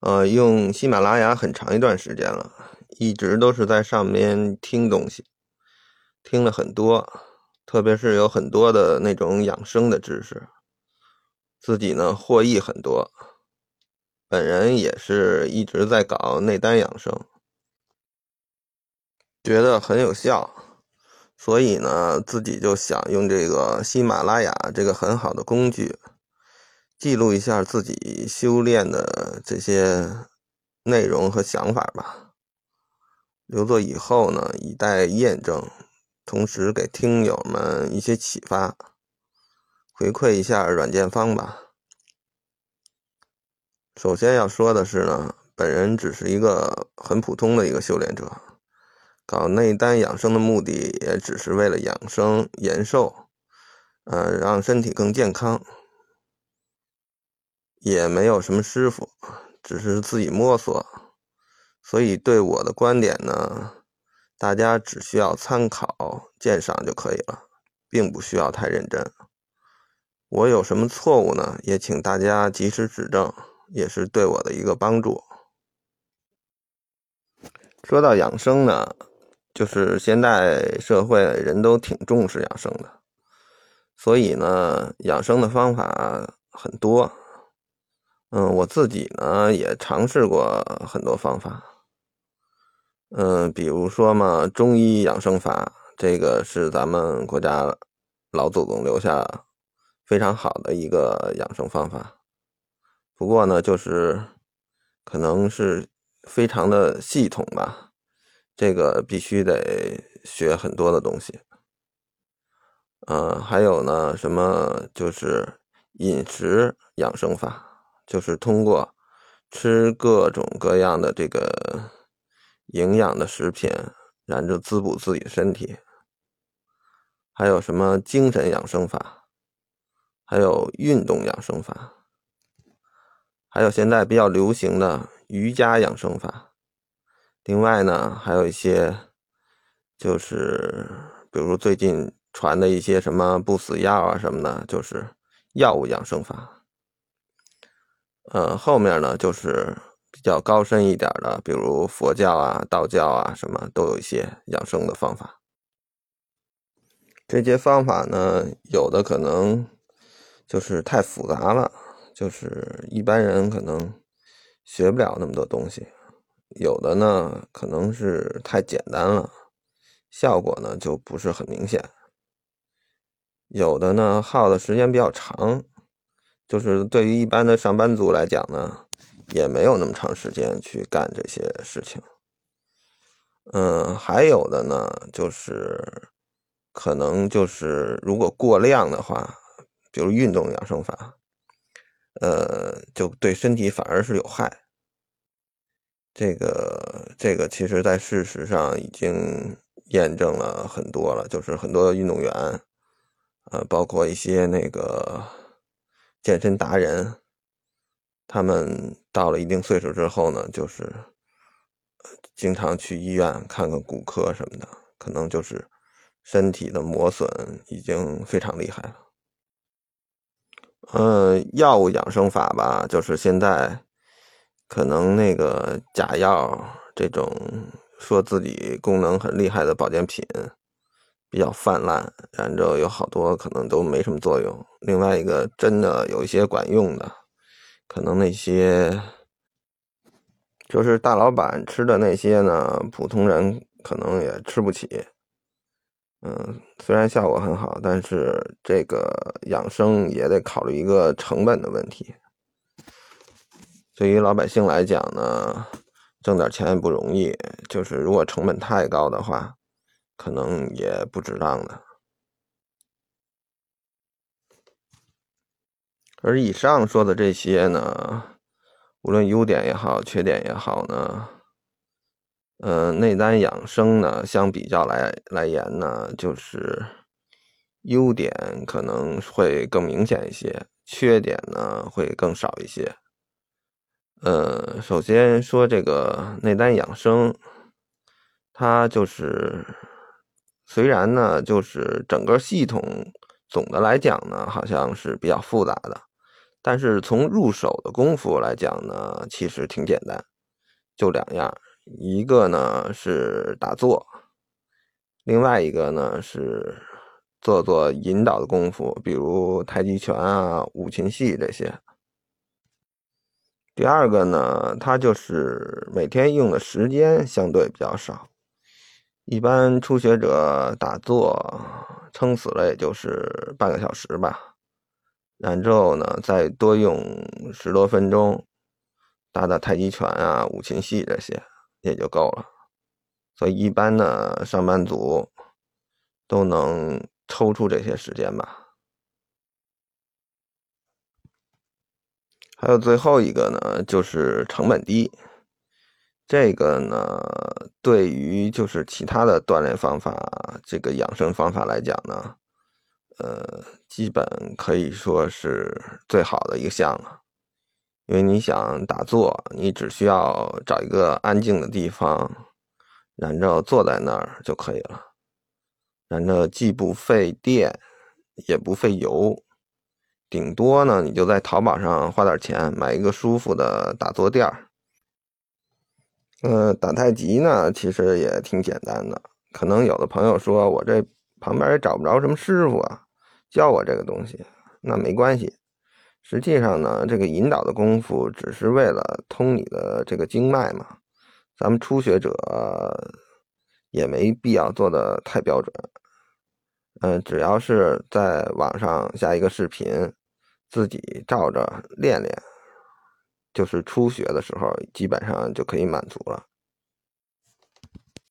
呃，用喜马拉雅很长一段时间了，一直都是在上面听东西，听了很多，特别是有很多的那种养生的知识，自己呢获益很多。本人也是一直在搞内丹养生，觉得很有效，所以呢自己就想用这个喜马拉雅这个很好的工具。记录一下自己修炼的这些内容和想法吧，留作以后呢，以待验证。同时给听友们一些启发，回馈一下软件方吧。首先要说的是呢，本人只是一个很普通的一个修炼者，搞内丹养生的目的也只是为了养生延寿，呃，让身体更健康。也没有什么师傅，只是自己摸索，所以对我的观点呢，大家只需要参考鉴赏就可以了，并不需要太认真。我有什么错误呢？也请大家及时指正，也是对我的一个帮助。说到养生呢，就是现代社会人都挺重视养生的，所以呢，养生的方法很多。嗯，我自己呢也尝试过很多方法，嗯，比如说嘛，中医养生法，这个是咱们国家老祖宗留下非常好的一个养生方法。不过呢，就是可能是非常的系统吧，这个必须得学很多的东西。嗯，还有呢，什么就是饮食养生法。就是通过吃各种各样的这个营养的食品，然后滋补自己的身体。还有什么精神养生法，还有运动养生法，还有现在比较流行的瑜伽养生法。另外呢，还有一些就是比如最近传的一些什么不死药啊什么的，就是药物养生法。呃，后面呢就是比较高深一点的，比如佛教啊、道教啊，什么都有一些养生的方法。这些方法呢，有的可能就是太复杂了，就是一般人可能学不了那么多东西；有的呢，可能是太简单了，效果呢就不是很明显；有的呢，耗的时间比较长。就是对于一般的上班族来讲呢，也没有那么长时间去干这些事情。嗯，还有的呢，就是可能就是如果过量的话，比如运动养生法，呃，就对身体反而是有害。这个这个，其实在事实上已经验证了很多了，就是很多运动员，呃，包括一些那个。健身达人，他们到了一定岁数之后呢，就是经常去医院看看骨科什么的，可能就是身体的磨损已经非常厉害了。嗯，药物养生法吧，就是现在可能那个假药这种说自己功能很厉害的保健品。比较泛滥，然后有好多可能都没什么作用。另外一个真的有一些管用的，可能那些就是大老板吃的那些呢，普通人可能也吃不起。嗯，虽然效果很好，但是这个养生也得考虑一个成本的问题。对于老百姓来讲呢，挣点钱也不容易，就是如果成本太高的话。可能也不值当的。而以上说的这些呢，无论优点也好，缺点也好呢，呃，内丹养生呢，相比较来来言呢，就是优点可能会更明显一些，缺点呢会更少一些。呃，首先说这个内丹养生，它就是。虽然呢，就是整个系统总的来讲呢，好像是比较复杂的，但是从入手的功夫来讲呢，其实挺简单，就两样，一个呢是打坐，另外一个呢是做做引导的功夫，比如太极拳啊、五禽戏这些。第二个呢，它就是每天用的时间相对比较少，一般初学者打坐撑死了也就是半个小时吧。然后呢，再多用十多分钟打打太极拳啊、五禽戏这些也就够了。所以一般呢，上班族都能抽出这些时间吧。还有最后一个呢，就是成本低。这个呢，对于就是其他的锻炼方法、这个养生方法来讲呢。呃，基本可以说是最好的一个项了，因为你想打坐，你只需要找一个安静的地方，然后坐在那儿就可以了，然后既不费电，也不费油，顶多呢，你就在淘宝上花点钱买一个舒服的打坐垫儿。呃，打太极呢，其实也挺简单的，可能有的朋友说我这旁边也找不着什么师傅啊。教我这个东西，那没关系。实际上呢，这个引导的功夫只是为了通你的这个经脉嘛。咱们初学者也没必要做的太标准。嗯，只要是在网上下一个视频，自己照着练练，就是初学的时候基本上就可以满足了。